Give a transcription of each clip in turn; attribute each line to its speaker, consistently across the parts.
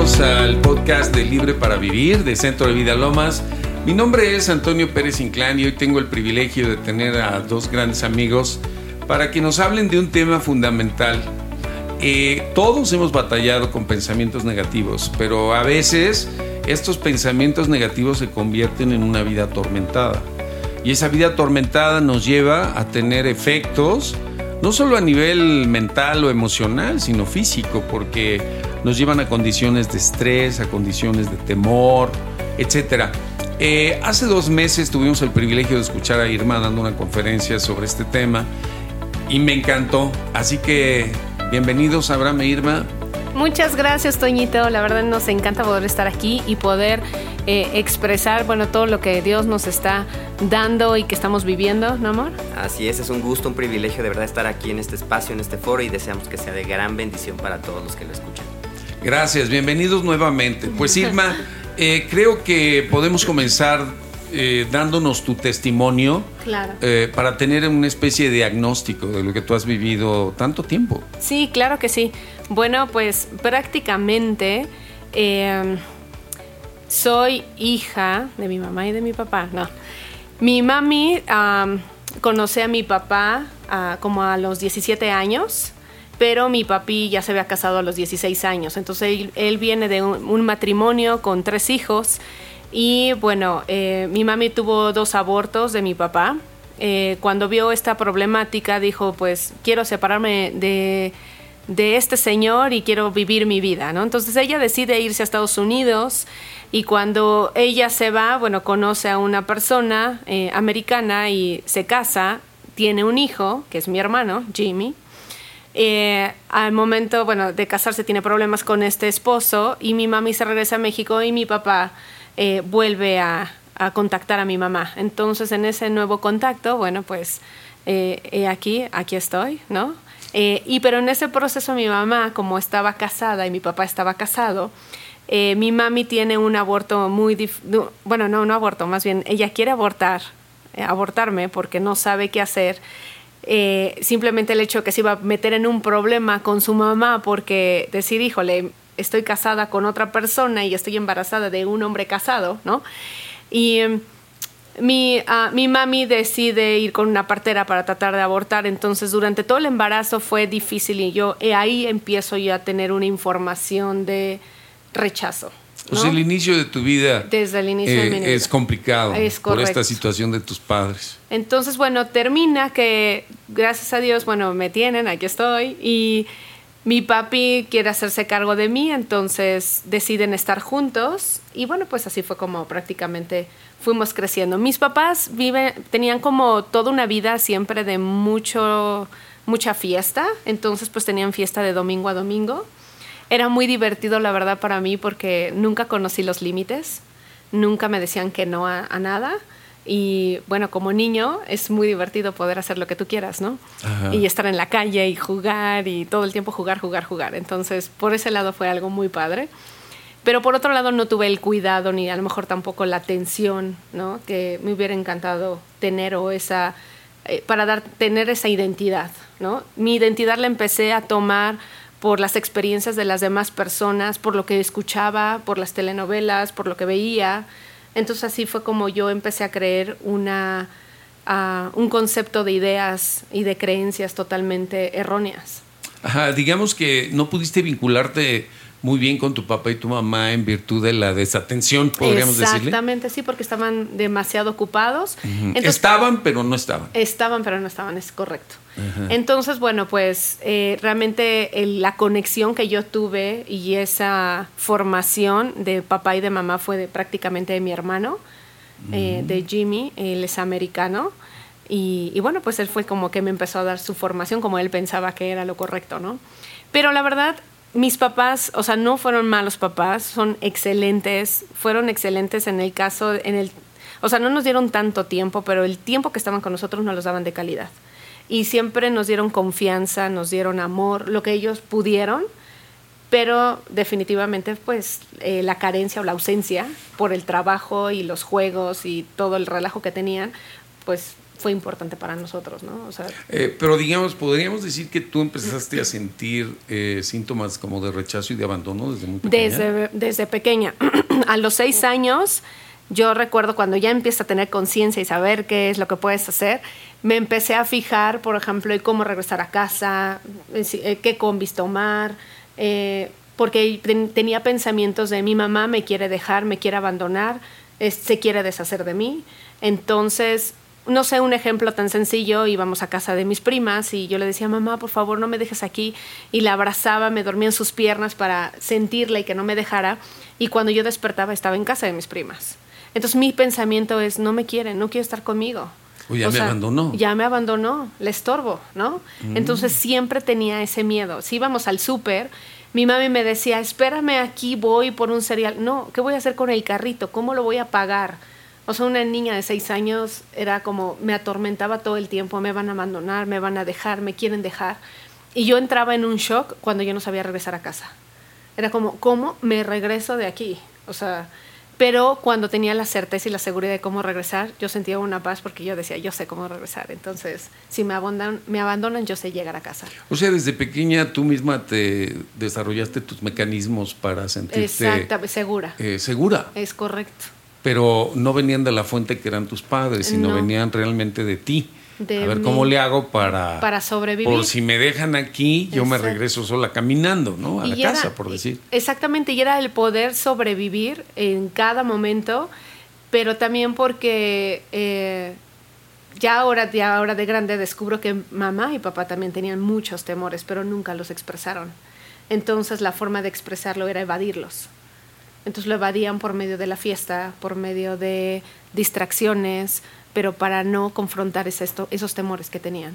Speaker 1: al podcast de Libre para Vivir de Centro de Vida Lomas. Mi nombre es Antonio Pérez Inclán y hoy tengo el privilegio de tener a dos grandes amigos para que nos hablen de un tema fundamental. Eh, todos hemos batallado con pensamientos negativos, pero a veces estos pensamientos negativos se convierten en una vida atormentada. Y esa vida atormentada nos lleva a tener efectos no solo a nivel mental o emocional, sino físico, porque nos llevan a condiciones de estrés, a condiciones de temor, etc. Eh, hace dos meses tuvimos el privilegio de escuchar a Irma dando una conferencia sobre este tema y me encantó. Así que bienvenidos, Abraham e Irma.
Speaker 2: Muchas gracias, Toñito. La verdad nos encanta poder estar aquí y poder eh, expresar, bueno, todo lo que Dios nos está dando y que estamos viviendo, ¿no, amor?
Speaker 3: Así es, es un gusto, un privilegio de verdad estar aquí en este espacio, en este foro y deseamos que sea de gran bendición para todos los que lo escuchan.
Speaker 1: Gracias, bienvenidos nuevamente. Pues Irma, eh, creo que podemos comenzar eh, dándonos tu testimonio
Speaker 2: Claro.
Speaker 1: eh, para tener una especie de diagnóstico de lo que tú has vivido tanto tiempo.
Speaker 2: Sí, claro que sí. Bueno, pues prácticamente eh, soy hija de mi mamá y de mi papá. No. Mi mami am, conoce a mi papá ah, como a los 17 años, pero mi papi ya se había casado a los 16 años. Entonces él, viene de un, un matrimonio con tres hijos. Y bueno, eh, mi mami tuvo dos abortos de mi papá. Eh, cuando vio esta problemática dijo, pues quiero separarme de, de este señor y quiero vivir mi vida, ¿no? Entonces ella decide irse a Estados Unidos y cuando ella se va, bueno, conoce a una persona eh, americana y se casa, tiene un hijo, que es mi hermano, Jimmy. Eh, al momento, bueno, de casarse tiene problemas con este esposo y mi mami se regresa a México y mi papá eh, vuelve a, contactar a mi mamá. Entonces, en ese nuevo contacto, bueno, pues eh, aquí, aquí estoy, ¿no? Eh, y pero en ese proceso mi mamá, como estaba casada y mi papá estaba casado, eh, mi mami tiene un aborto muy, dif- no, bueno, no, aborto, más bien, ella quiere abortar, abortarme porque no sabe qué hacer. Eh, simplemente el hecho que se iba a meter en un problema con su mamá porque decir, híjole, estoy casada con otra persona y estoy embarazada de un hombre casado, ¿no? Y em, mi, ah, mi mami decide ir con una partera para tratar de abortar, entonces durante todo el embarazo fue difícil y yo eh, ahí empiezo ya a tener una información de rechazo.
Speaker 1: O
Speaker 2: ¿no?
Speaker 1: sea, el inicio de tu vida
Speaker 2: Desde el inicio de
Speaker 1: eh, es complicado
Speaker 2: Es
Speaker 1: por esta situación de tus padres.
Speaker 2: Entonces, bueno, termina que, gracias a Dios, bueno, me tienen, aquí estoy, y mi papi quiere hacerse cargo de mí, entonces deciden estar juntos, y bueno, pues así fue como prácticamente fuimos creciendo. Mis papás viven, tenían como toda una vida siempre de mucho, mucha fiesta, entonces pues tenían fiesta de domingo a domingo. Era muy divertido, la verdad, para mí, porque nunca conocí los límites, nunca me decían que no a, a nada. Y bueno, como niño es muy divertido poder hacer lo que tú quieras, ¿no?
Speaker 1: Ajá.
Speaker 2: Y estar en la calle y jugar y todo el tiempo jugar, jugar, jugar. Entonces, por ese lado fue algo muy padre. Pero por otro lado no tuve el cuidado ni a lo mejor tampoco la atención, ¿no? Que me hubiera encantado tener o esa eh, para dar tener esa identidad, ¿no? Mi identidad la empecé a tomar por las experiencias de las demás personas, por lo que escuchaba, por las telenovelas, por lo que veía. Entonces así fue como yo empecé a creer una, un concepto de ideas y de creencias totalmente erróneas.
Speaker 1: Ajá, digamos que no pudiste vincularte muy bien con tu papá y tu mamá en virtud de la desatención, podríamos decirle.
Speaker 2: Exactamente, sí, porque estaban demasiado ocupados. Entonces,
Speaker 1: Estaban, pero no estaban.
Speaker 2: Estaban, pero no estaban, es correcto. Entonces, bueno, pues eh, realmente el- la conexión que yo tuve y esa formación de papá y de mamá fue de, prácticamente de mi hermano, eh, de Jimmy, él es americano. Y, y bueno, pues él fue como que me empezó a dar su formación como él pensaba que era lo correcto, ¿no? Pero la verdad, mis papás, o sea, no fueron malos papás, son excelentes, fueron excelentes en el caso, en el, o sea, no nos dieron tanto tiempo, pero el tiempo que estaban con nosotros nos los daban de calidad. Y siempre nos dieron confianza, nos dieron amor, lo que ellos pudieron, pero definitivamente pues eh, la carencia o la ausencia por el trabajo y los juegos y todo el relajo que tenían, pues fue importante para nosotros, ¿no? O sea,
Speaker 1: Eh, pero digamos, podríamos decir que tú empezaste a sentir eh, síntomas como de rechazo y de abandono desde muy pequeña.
Speaker 2: desde, desde pequeña. a los seis años, yo recuerdo cuando ya empiezas a tener conciencia y saber qué es lo que puedes hacer, me empecé a fijar, por ejemplo, en cómo regresar a casa, eh, qué combis tomar, eh, porque ten- tenía pensamientos de mi mamá me quiere dejar, me quiere abandonar, es- se quiere deshacer de mí. Entonces, no sé, un ejemplo tan sencillo, íbamos a casa de mis primas y yo le decía, mamá, por favor, no me dejes aquí. Y la abrazaba, me dormía en sus piernas para sentirla y que no me dejara. Y cuando yo despertaba estaba en casa de mis primas. Entonces mi pensamiento es, no me quiere, no quiere estar conmigo.
Speaker 1: O ya me abandonó.
Speaker 2: Ya me abandonó, le estorbo, ¿no?
Speaker 1: Mm.
Speaker 2: Entonces siempre tenía ese miedo. Si íbamos al súper, mi mami me decía, espérame aquí, voy por un cereal. No, ¿qué voy a hacer con el carrito? ¿Cómo lo voy a pagar? O sea, una niña de seis años era como, me atormentaba todo el tiempo, me van a abandonar, me van a dejar, me quieren dejar. Y yo entraba en un shock cuando yo no sabía regresar a casa. Era como, ¿cómo me regreso de aquí? O sea, pero cuando tenía la certeza y la seguridad de cómo regresar, yo sentía una paz porque yo decía, yo sé cómo regresar. Entonces, si me abandonan, me abandonan yo sé llegar a casa.
Speaker 1: O sea, desde pequeña tú misma te desarrollaste tus mecanismos para sentirte
Speaker 2: Exacta, segura.
Speaker 1: eh, segura,
Speaker 2: Es correcto.
Speaker 1: Pero no venían de la fuente que eran tus padres, sino
Speaker 2: No.
Speaker 1: venían realmente de ti.
Speaker 2: De
Speaker 1: a ver cómo le hago para,
Speaker 2: Para sobrevivir.
Speaker 1: Por si me dejan aquí, yo me regreso sola caminando, ¿no? A la
Speaker 2: era-
Speaker 1: casa, por decir.
Speaker 2: Exactamente, y era el poder sobrevivir en cada momento, pero también porque eh, ya, ahora, ya ahora de grande descubro que mamá y papá también tenían muchos temores, pero nunca los expresaron. Entonces la forma de expresarlo era evadirlos. Entonces lo evadían por medio de la fiesta, por medio de distracciones, pero para no confrontar ese- esto- esos temores que tenían.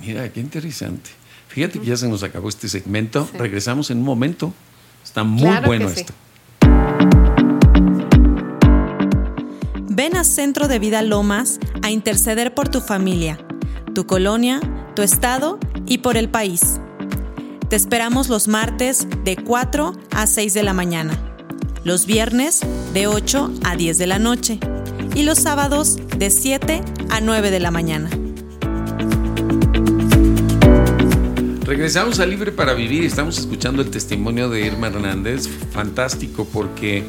Speaker 1: Mira, qué interesante. Fíjate que ya se nos acabó este segmento.
Speaker 2: Sí.
Speaker 1: Regresamos en un momento. Está muy
Speaker 2: Claro
Speaker 1: bueno
Speaker 2: sí.
Speaker 1: esto.
Speaker 4: Ven a Centro de Vida Lomas a interceder por tu familia, tu colonia, tu estado y por el país. Te esperamos los martes de 4 a 6 de la mañana, los viernes de 8 a 10 de la noche y los sábados de 7 a 9 de la mañana.
Speaker 1: Regresamos a Libre para Vivir y estamos escuchando el testimonio de Irma Hernández. Fantástico porque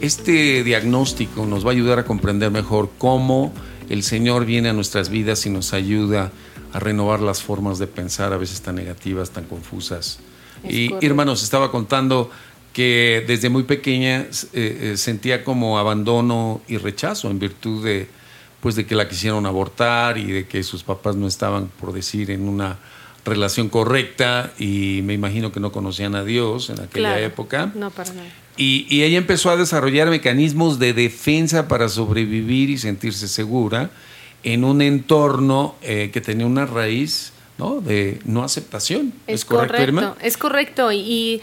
Speaker 1: este diagnóstico nos va a ayudar a comprender mejor cómo el Señor viene a nuestras vidas y nos ayuda a renovar las formas de pensar a veces tan negativas, tan confusas.
Speaker 2: Es
Speaker 1: y
Speaker 2: correcto.
Speaker 1: Irma nos estaba contando que desde muy pequeña eh, eh, sentía como abandono y rechazo en virtud de pues de que la quisieron abortar y de que sus papás no estaban por decir en una relación correcta y me imagino que no conocían a Dios en aquella
Speaker 2: Claro.
Speaker 1: época.
Speaker 2: No, para nada.
Speaker 1: Y, y ella empezó a desarrollar mecanismos de defensa para sobrevivir y sentirse segura en un entorno eh, que tenía una raíz ¿no? de no aceptación. ¿Es, correcto, Irma?
Speaker 2: Es correcto. Y, y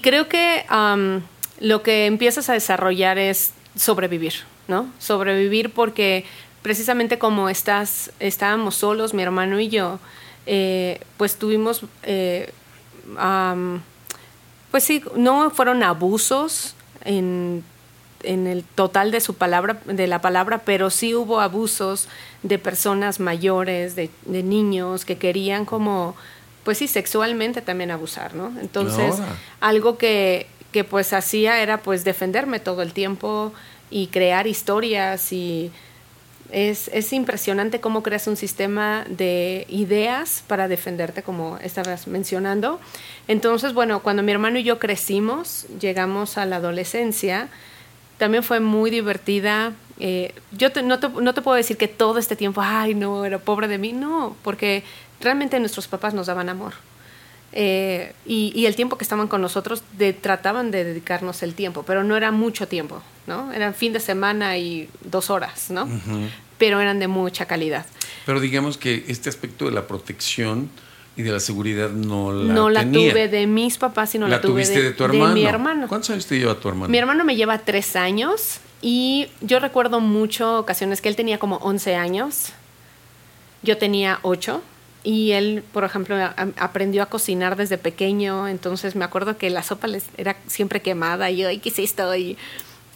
Speaker 2: creo que am, lo que empiezas a desarrollar es sobrevivir, ¿no? Sobrevivir porque precisamente como estás, estábamos solos, mi hermano y yo, eh, pues tuvimos, eh, am, pues sí, no fueron abusos en, en el total de su palabra, de la palabra, pero sí hubo abusos de personas mayores, de, de niños que querían como, pues sí, sexualmente también abusar, ¿no? Entonces, algo que, que pues hacía era pues defenderme todo el tiempo y crear historias y es, es impresionante cómo creas un sistema de ideas para defenderte, como estabas mencionando. Entonces, bueno, cuando mi hermano y yo crecimos, llegamos a la adolescencia, también fue muy divertida. Eh, yo te- no, te, no te puedo decir que todo este tiempo, ay, no, era pobre de mí, no, porque realmente nuestros papás nos daban amor. Eh, y, y el tiempo que estaban con nosotros de- trataban de dedicarnos el tiempo, pero no era mucho tiempo, ¿no? Eran fin de semana y dos horas, ¿no? Pero eran de mucha calidad.
Speaker 1: Pero digamos que este aspecto de la protección y de la seguridad no la
Speaker 2: no la
Speaker 1: tenía.
Speaker 2: tuve de mis papás, sino la,
Speaker 1: la
Speaker 2: tuve
Speaker 1: tuviste de, tu hermano.
Speaker 2: mi hermano.
Speaker 1: ¿Cuántos años te lleva tu hermano?
Speaker 2: Mi hermano me lleva tres años y yo recuerdo mucho ocasiones que él tenía como 11 años, yo tenía 8 y él, por ejemplo, a- aprendió a cocinar desde pequeño, entonces me acuerdo que la sopa les era siempre quemada y yo, ay, ¿qué es esto? Y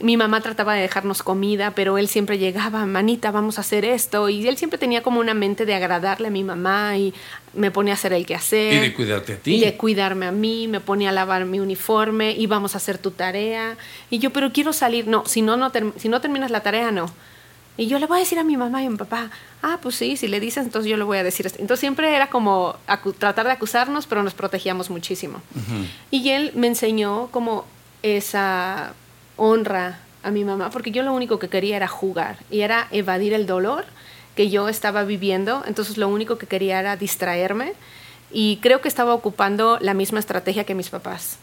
Speaker 2: mi mamá trataba de dejarnos comida, pero él siempre llegaba, manita, vamos a hacer esto. Y él siempre tenía como una mente de agradarle a mi mamá y me ponía a hacer el quehacer.
Speaker 1: Y de cuidarte a ti.
Speaker 2: Y de cuidarme a mí, me ponía a lavar mi uniforme y vamos a hacer tu tarea. Y yo, pero quiero salir. No, si no, no, si no terminas la tarea, no. Y yo le voy a decir a mi mamá y a mi papá, ah, pues sí, si le dices, entonces yo le voy a decir esto. Entonces siempre era como tratar de acusarnos, pero nos protegíamos muchísimo. Y él me enseñó como esa honra a mi mamá, porque yo lo único que quería era jugar y era evadir el dolor que yo estaba viviendo, entonces lo único que quería era distraerme y creo que estaba ocupando la misma estrategia que mis papás.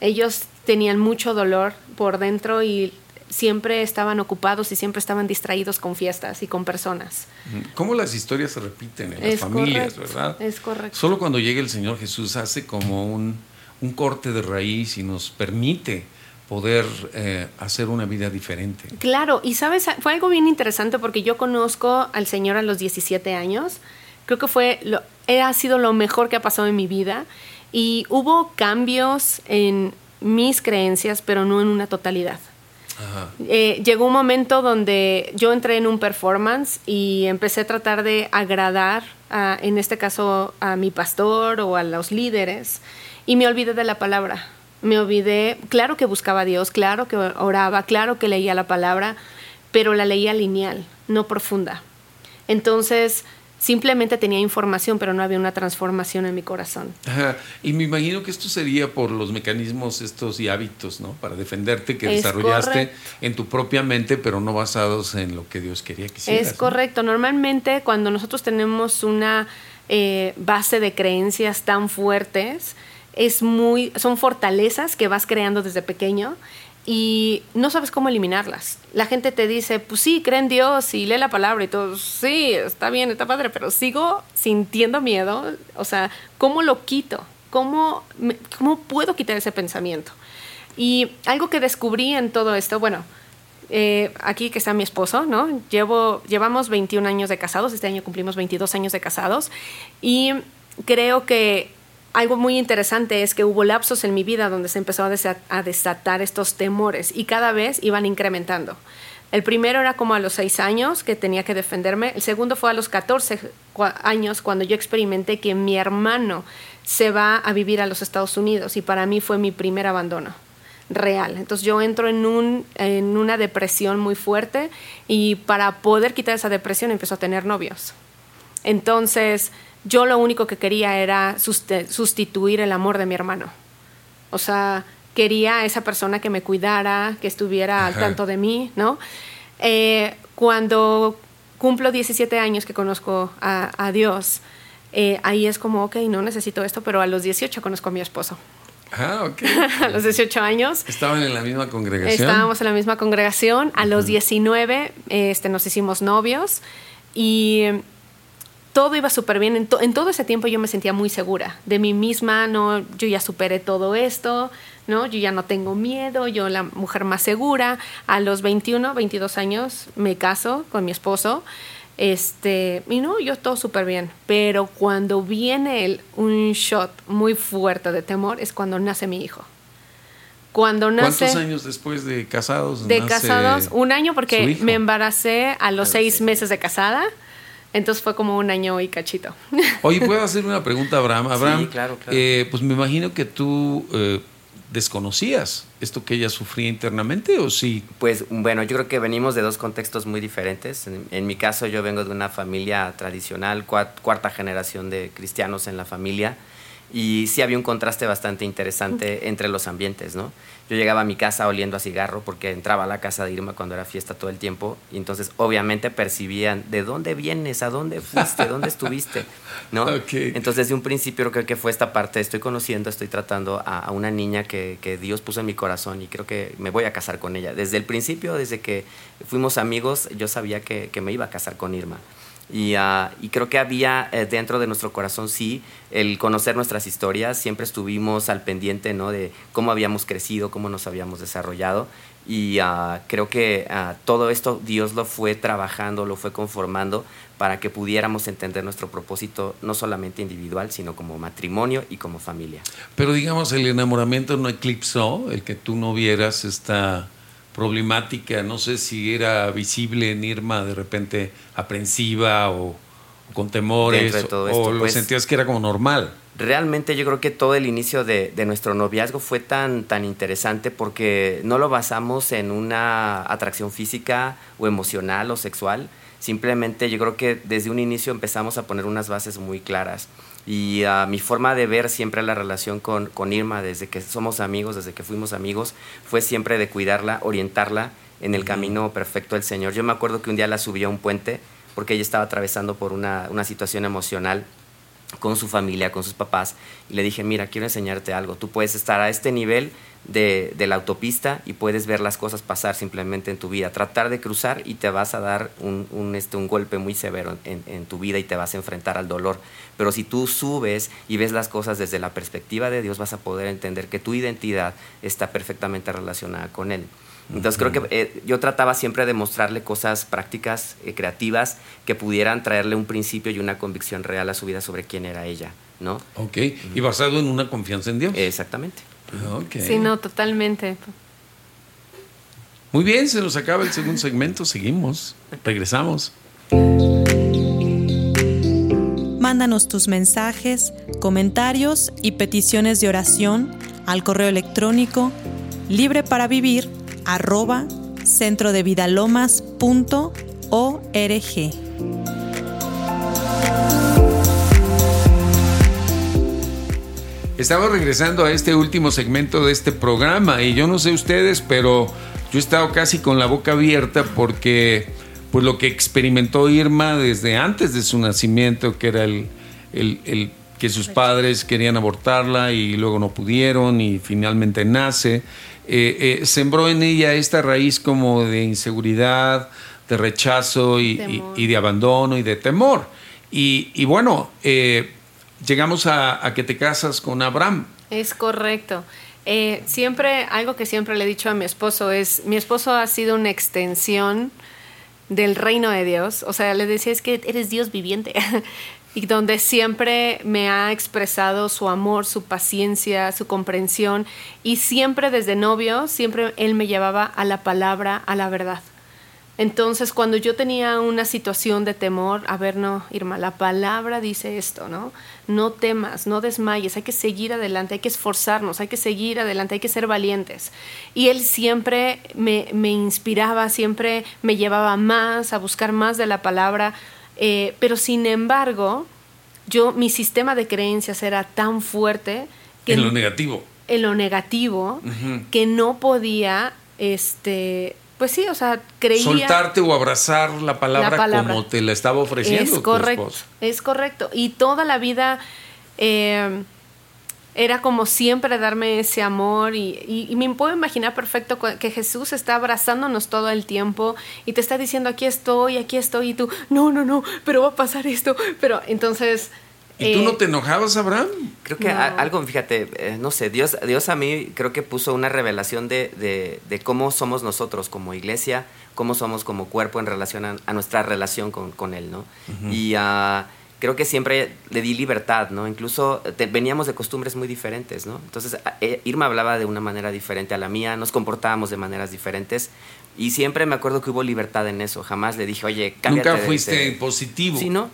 Speaker 2: Ellos tenían mucho dolor por dentro y siempre estaban ocupados y siempre estaban distraídos con fiestas y con personas.
Speaker 1: ¿Cómo las historias se repiten en las familias, verdad?
Speaker 2: Es correcto.
Speaker 1: Solo cuando llega el Señor Jesús hace como un, un corte de raíz y nos permite poder eh, hacer una vida diferente.
Speaker 2: Claro, y sabes, fue algo bien interesante porque yo conozco al Señor a los 17 años. Creo que fue lo, ha sido lo mejor que ha pasado en mi vida y hubo cambios en mis creencias, pero no en una totalidad. Eh, llegó un momento donde yo entré en un performance y empecé a tratar de agradar, en este caso, a mi pastor o a los líderes, y me olvidé de la palabra. Me olvidé, claro que buscaba a Dios, claro que oraba, claro que leía la palabra, pero la leía lineal, no profunda. Entonces, Simplemente tenía información, pero no había una transformación en mi corazón.
Speaker 1: Y me imagino que esto sería por los mecanismos estos y hábitos, ¿no? Para defenderte que desarrollaste en tu propia mente, pero no basados en lo que Dios quería que hicieras.
Speaker 2: Es correcto. Normalmente cuando nosotros tenemos una eh, base de creencias tan fuertes, es muy, son fortalezas que vas creando desde pequeño y no sabes cómo eliminarlas. La gente te dice, pues sí, cree en Dios y lee la palabra y todo, sí, está bien, está padre, pero sigo sintiendo miedo. O sea, ¿cómo lo quito? ¿Cómo, cómo puedo quitar ese pensamiento? Y algo que descubrí en todo esto, bueno, eh, aquí que está mi esposo, ¿no? Llevo, llevamos 21 años de casados, este año cumplimos 22 años de casados y creo que algo muy interesante es que hubo lapsos en mi vida donde se empezó a, desatar estos temores y cada vez iban incrementando. El primero era como a los seis años que tenía que defenderme. El segundo fue a los 14 años cuando yo experimenté que mi hermano se va a vivir a los Estados Unidos y para mí fue mi primer abandono real. Entonces yo entro en, un, en una depresión muy fuerte y para poder quitar esa depresión empezó a tener novios. Entonces yo lo único que quería era sustituir el amor de mi hermano. O sea, quería a esa persona que me cuidara, que estuviera al tanto de mí, ¿no? Eh, cuando cumplo 17 años que conozco a, Dios, eh, ahí es como, ok, no necesito esto, pero a los 18 conozco a mi esposo.
Speaker 1: Ah, ok.
Speaker 2: a los 18 años.
Speaker 1: ¿Estaban en la misma congregación?
Speaker 2: Estábamos en la misma congregación. A los 19 este, nos hicimos novios y todo iba súper bien. En, todo ese tiempo yo me sentía muy segura de mí misma, ¿no? Yo ya superé todo esto, ¿no? Yo ya no tengo miedo, yo la mujer más segura. A los 21, 22 años me caso con mi esposo. Este, y no, yo todo súper bien. Pero cuando viene el, un shot muy fuerte de temor es cuando nace mi hijo. Cuando nace,
Speaker 1: ¿Cuántos años después de casados?
Speaker 2: De casados, un año porque me embaracé a los seis meses de casada. Entonces fue como un año y cachito.
Speaker 1: Oye, ¿puedo hacer una pregunta a Abraham? Abraham,
Speaker 3: sí, claro, claro.
Speaker 1: Eh, pues me imagino que tú eh, desconocías esto que ella sufría internamente, ¿o sí?
Speaker 3: Pues bueno, yo creo que venimos de dos contextos muy diferentes. En, mi caso, yo vengo de una familia tradicional, cuarta generación de cristianos en la familia, y sí había un contraste bastante interesante entre los ambientes, ¿no? Yo llegaba a mi casa oliendo a cigarro porque entraba a la casa de Irma cuando era fiesta todo el tiempo y entonces obviamente percibían de dónde vienes, a dónde fuiste, dónde estuviste, ¿no? Entonces desde un principio creo que fue esta parte, estoy conociendo, estoy tratando a, una niña que, que, Dios puso en mi corazón y creo que me voy a casar con ella. Desde el principio, desde que fuimos amigos, yo sabía que, que me iba a casar con Irma. Y, creo que había eh, dentro de nuestro corazón, sí, el conocer nuestras historias. Siempre estuvimos al pendiente ¿no? de cómo habíamos crecido, cómo nos habíamos desarrollado. Y ah, creo que ah, todo esto Dios lo fue trabajando, lo fue conformando para que pudiéramos entender nuestro propósito, no solamente individual, sino como matrimonio y como familia.
Speaker 1: Pero digamos, el enamoramiento no eclipsó el que tú no vieras esta problemática, no sé si era visible en Irma de repente aprensiva o, con temores, o lo pues, sentías que era como normal.
Speaker 3: Realmente yo creo que todo el inicio de, nuestro noviazgo fue tan, tan interesante porque no lo basamos en una atracción física o emocional o sexual, simplemente yo creo que desde un inicio empezamos a poner unas bases muy claras. Y uh, mi forma de ver siempre la relación con, con Irma, desde que somos amigos, desde que fuimos amigos, fue siempre de cuidarla, orientarla en el camino perfecto del Señor. Yo me acuerdo que un día la subí a un puente porque ella estaba atravesando por una, una situación emocional con su familia, con sus papás, y le dije, mira, quiero enseñarte algo, tú puedes estar a este nivel de, la autopista y puedes ver las cosas pasar simplemente en tu vida, tratar de cruzar y te vas a dar un, este, un golpe muy severo en, en, tu vida y te vas a enfrentar al dolor, pero si tú subes y ves las cosas desde la perspectiva de Dios, vas a poder entender que tu identidad está perfectamente relacionada con Él. Entonces creo que eh, yo trataba siempre de mostrarle cosas prácticas, eh, creativas, que pudieran traerle un principio y una convicción real a su vida sobre quién era ella, ¿no?
Speaker 1: Ok, y basado en una confianza en Dios.
Speaker 3: Exactamente.
Speaker 2: Okay. Sí, no, totalmente.
Speaker 1: Muy bien, se nos acaba el segundo segmento, seguimos, regresamos.
Speaker 4: Mándanos tus mensajes, comentarios y peticiones de oración al correo electrónico libre para vivir arroba centrodevidalomas.org.
Speaker 1: Estamos regresando a este último segmento de este programa y yo no sé ustedes, pero yo he estado casi con la boca abierta porque pues lo que experimentó Irma desde antes de su nacimiento, que era el, el que sus padres querían abortarla y luego no pudieron y finalmente nace eh, eh, sembró en ella esta raíz como de inseguridad, de rechazo y, de abandono y de temor. Y, bueno, eh, llegamos a, que te casas con Abraham.
Speaker 2: Es correcto. siempre, algo que siempre le he dicho a mi esposo es, mi esposo ha sido una extensión del reino de Dios. O sea, le decía, es que eres Dios viviente. y donde siempre me ha expresado su amor, su paciencia, su comprensión y siempre desde novio, siempre él me llevaba a la palabra, a la verdad. Entonces, cuando yo tenía una situación de temor, a ver, no, Irma, la palabra dice esto, ¿no? No temas, no desmayes, hay que seguir adelante, hay que esforzarnos, hay que seguir adelante, hay que ser valientes. Y él siempre me, me inspiraba, siempre me llevaba más, a buscar más de la palabra, eh, pero sin embargo, yo, mi sistema de creencias era tan fuerte
Speaker 1: que... En lo negativo.
Speaker 2: En lo negativo, que no podía, este, pues sí, o sea, creía...
Speaker 1: Soltarte o abrazar la palabra, como te la estaba ofreciendo.
Speaker 2: Es correcto, es correcto. Y toda la vida... Eh, era como siempre darme ese amor y, me puedo imaginar perfecto que Jesús está abrazándonos todo el tiempo y te está diciendo aquí estoy, aquí estoy y tú, no, no, no, pero va a pasar esto, pero entonces...
Speaker 1: ¿Y tú no eh, te enojabas, Abraham?
Speaker 3: Creo que algo, fíjate, eh, no sé, Dios, Dios a mí creo que puso una revelación de, de, cómo somos nosotros como iglesia, cómo somos como cuerpo en relación a, nuestra relación con, con Él, ¿no? Y uh, creo que siempre le di libertad, ¿no? Incluso veníamos de costumbres muy diferentes, ¿no? Entonces, eh, Irma hablaba de una manera diferente a la mía, nos comportábamos de maneras diferentes y siempre me acuerdo que hubo libertad en eso. Jamás le dije, oye, cámbiate
Speaker 1: Nunca fuiste positivo.
Speaker 3: Sí, ¿no?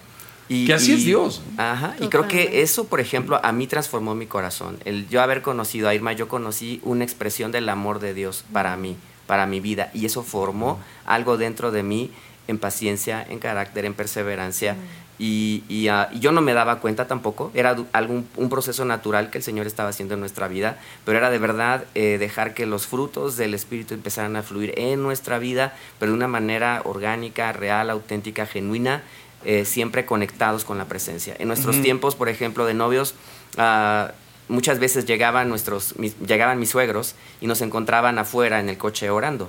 Speaker 1: Y, que así es Dios.
Speaker 3: Ajá, y creo que eso, por ejemplo, a mí transformó mi corazón. El yo haber conocido a Irma, yo conocí una expresión del amor de Dios para mí, para mi vida, y eso formó algo dentro de mí en paciencia, en carácter, en perseverancia. Y, ah, y, yo no me daba cuenta tampoco, era algún, un proceso natural que el Señor estaba haciendo en nuestra vida, pero era de verdad eh, dejar que los frutos del Espíritu empezaran a fluir en nuestra vida, pero de una manera orgánica, real, auténtica, genuina, eh, siempre conectados con la presencia. En nuestros tiempos, por ejemplo, de novios, ah, muchas veces llegaban, nuestros, llegaban mis suegros y nos encontraban afuera en el coche orando.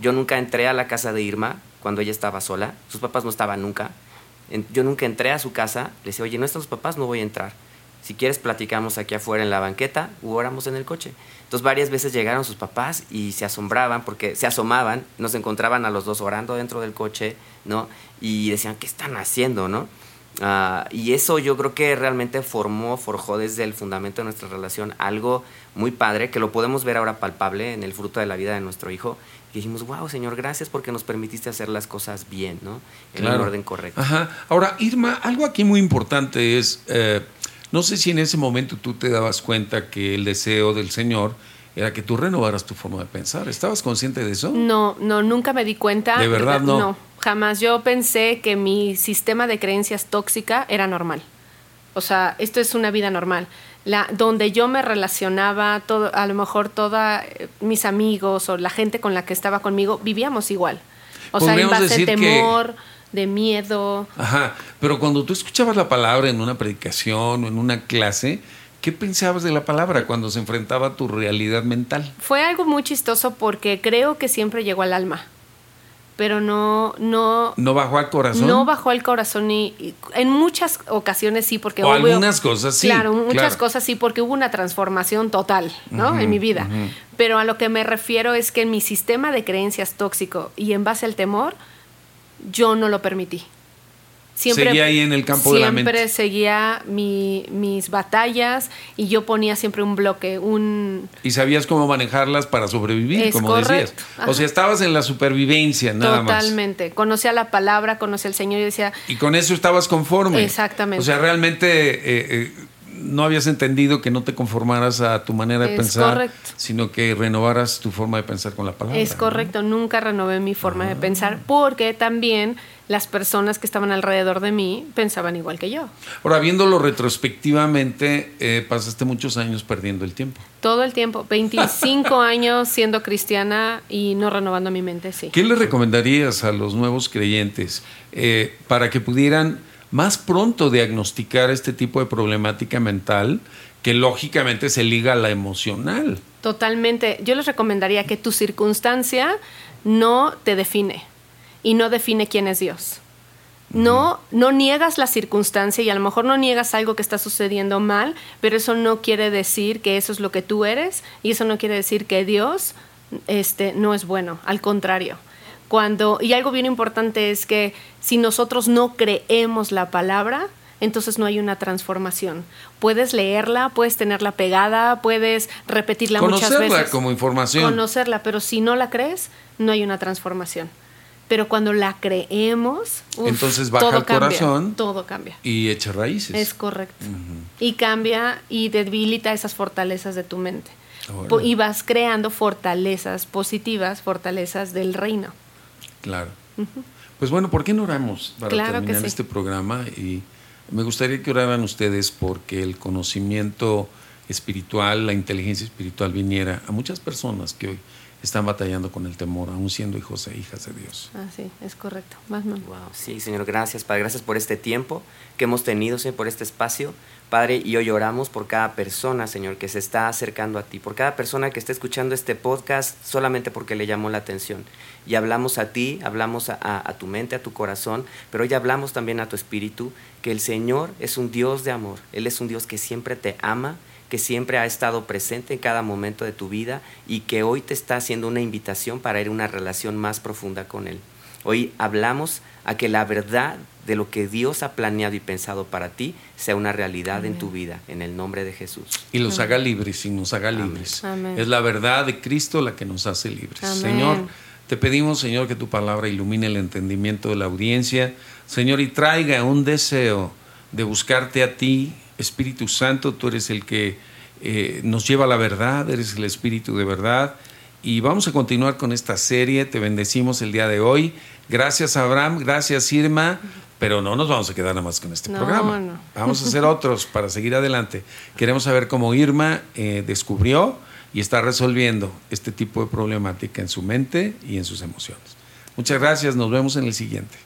Speaker 3: Yo nunca entré a la casa de Irma cuando ella estaba sola, sus papás no estaban nunca yo nunca entré a su casa, le decía, oye, no están los papás, no voy a entrar. Si quieres, platicamos aquí afuera en la banqueta u oramos en el coche. Entonces, varias veces llegaron sus papás y se asombraban porque se asomaban, nos encontraban a los dos orando dentro del coche, ¿no? Y decían, ¿qué están haciendo, no? Ah, y eso yo creo que realmente formó, forjó desde el fundamento de nuestra relación algo muy padre, que lo podemos ver ahora palpable en el fruto de la vida de nuestro hijo. Y dijimos, wow, Señor, gracias porque nos permitiste hacer las cosas bien, ¿no? En el orden correcto.
Speaker 1: Ajá. Ahora, Irma, algo aquí muy importante es, eh, no sé si en ese momento tú te dabas cuenta que el deseo del Señor era que tú renovaras tu forma de pensar. ¿Estabas consciente de eso?
Speaker 2: No, no, nunca me di cuenta.
Speaker 1: ¿De verdad no?
Speaker 2: No, jamás. Yo pensé que mi sistema de creencias tóxica era normal. O sea, esto es una vida normal. La, donde yo me relacionaba, todo, a lo mejor todos eh, mis amigos o la gente con la que estaba conmigo, vivíamos igual. O sea, en base de temor, de miedo.
Speaker 1: Ajá, pero cuando tú escuchabas la palabra en una predicación o en una clase, ¿Qué pensabas de la palabra cuando se enfrentaba a tu realidad mental?
Speaker 2: Fue algo muy chistoso porque creo que siempre llegó al alma, pero no no
Speaker 1: no bajó al corazón.
Speaker 2: No bajó al corazón y, en muchas ocasiones sí porque
Speaker 1: o algunas cosas sí.
Speaker 2: Claro, muchas cosas sí porque hubo una transformación total, ¿no? en mi vida. Pero a lo que me refiero es que en mi sistema de creencias tóxico y en base al temor yo no lo permití.
Speaker 1: Siempre, seguía ahí en el campo de la mente.
Speaker 2: Siempre seguía mis batallas y yo ponía siempre un bloque, un...
Speaker 1: Y sabías cómo manejarlas para sobrevivir, como decías. O sea, estabas en la supervivencia, nada
Speaker 2: más. Totalmente. Conocía la palabra, conocía al Señor y decía...
Speaker 1: Y con eso estabas conforme.
Speaker 2: Exactamente.
Speaker 1: O sea, realmente... Eh, eh, no habías entendido que no te conformaras a tu manera de pensar, sino que renovaras tu forma de pensar con la palabra.
Speaker 2: Es correcto, nunca renové mi forma de ah. pensar porque también las personas que estaban alrededor de mí pensaban igual que yo.
Speaker 1: Ahora, viéndolo retrospectivamente, eh, pasaste muchos años perdiendo el tiempo.
Speaker 2: Todo el tiempo, 25 años siendo cristiana y no renovando mi mente, sí.
Speaker 1: ¿Qué le recomendarías a los nuevos creyentes eh, para que pudieran más pronto diagnosticar este tipo de problemática mental que lógicamente se liga a la emocional?
Speaker 2: Totalmente. Yo les recomendaría que tu circunstancia no te define y no define quién es Dios. No, no niegas la circunstancia y a lo mejor no niegas algo que está sucediendo mal, pero eso no quiere decir que eso es lo que tú eres y eso no quiere decir que Dios este, no es bueno, al contrario. Cuando, y algo bien importante es que si nosotros no creemos la palabra, entonces no hay una transformación. Puedes leerla, puedes tenerla pegada, puedes repetirla muchas veces.
Speaker 1: Conocerla como información.
Speaker 2: Conocerla, pero si no la crees, no hay una transformación pero cuando la creemos,
Speaker 1: entonces baja todo el corazón,
Speaker 2: todo cambia
Speaker 1: y echa raíces.
Speaker 2: Es correcto. Y cambia y debilita esas fortalezas de tu mente. Y vas creando fortalezas positivas, fortalezas del reino.
Speaker 1: Claro. Pues bueno, ¿por qué no oramos para terminar este programa? Y me gustaría que oraran ustedes porque el conocimiento espiritual, la inteligencia espiritual viniera a muchas personas que hoy están batallando con el temor, aún siendo hijos e hijas de Dios.
Speaker 2: Ah, sí, es correcto.
Speaker 3: Wow, sí, Señor, gracias, Padre. Gracias por este tiempo que hemos tenido, Señor, por este espacio. Padre, y hoy oramos por cada persona, Señor, que se está acercando a ti, por cada persona que está escuchando este podcast solamente porque le llamó la atención. Y hablamos a ti, hablamos a, a, tu mente, a tu corazón, pero hoy hablamos también a tu espíritu, que el Señor es un Dios de amor. Él es un Dios que siempre te ama que siempre ha estado presente en cada momento de tu vida y que hoy te está haciendo una invitación para ir a una relación más profunda con Él. Hoy hablamos a que la verdad de lo que Dios ha planeado y pensado para ti sea una realidad en tu vida, en el nombre de Jesús.
Speaker 1: Y los haga libres y nos haga libres. Es la verdad de Cristo la que nos hace libres. Señor, te pedimos, Señor, que tu palabra ilumine el entendimiento de la audiencia, Señor, y traiga un deseo de buscarte a ti Espíritu Santo, tú eres el que eh, nos lleva a la verdad, eres el Espíritu de verdad. Y vamos a continuar con esta serie, te bendecimos el día de hoy. Gracias Abraham, gracias Irma, pero no nos vamos a quedar nada más con este programa. Vamos a hacer otros para seguir adelante. Queremos saber cómo Irma eh, descubrió y está resolviendo este tipo de problemática en su mente y en sus emociones. Muchas gracias, nos vemos en el siguiente.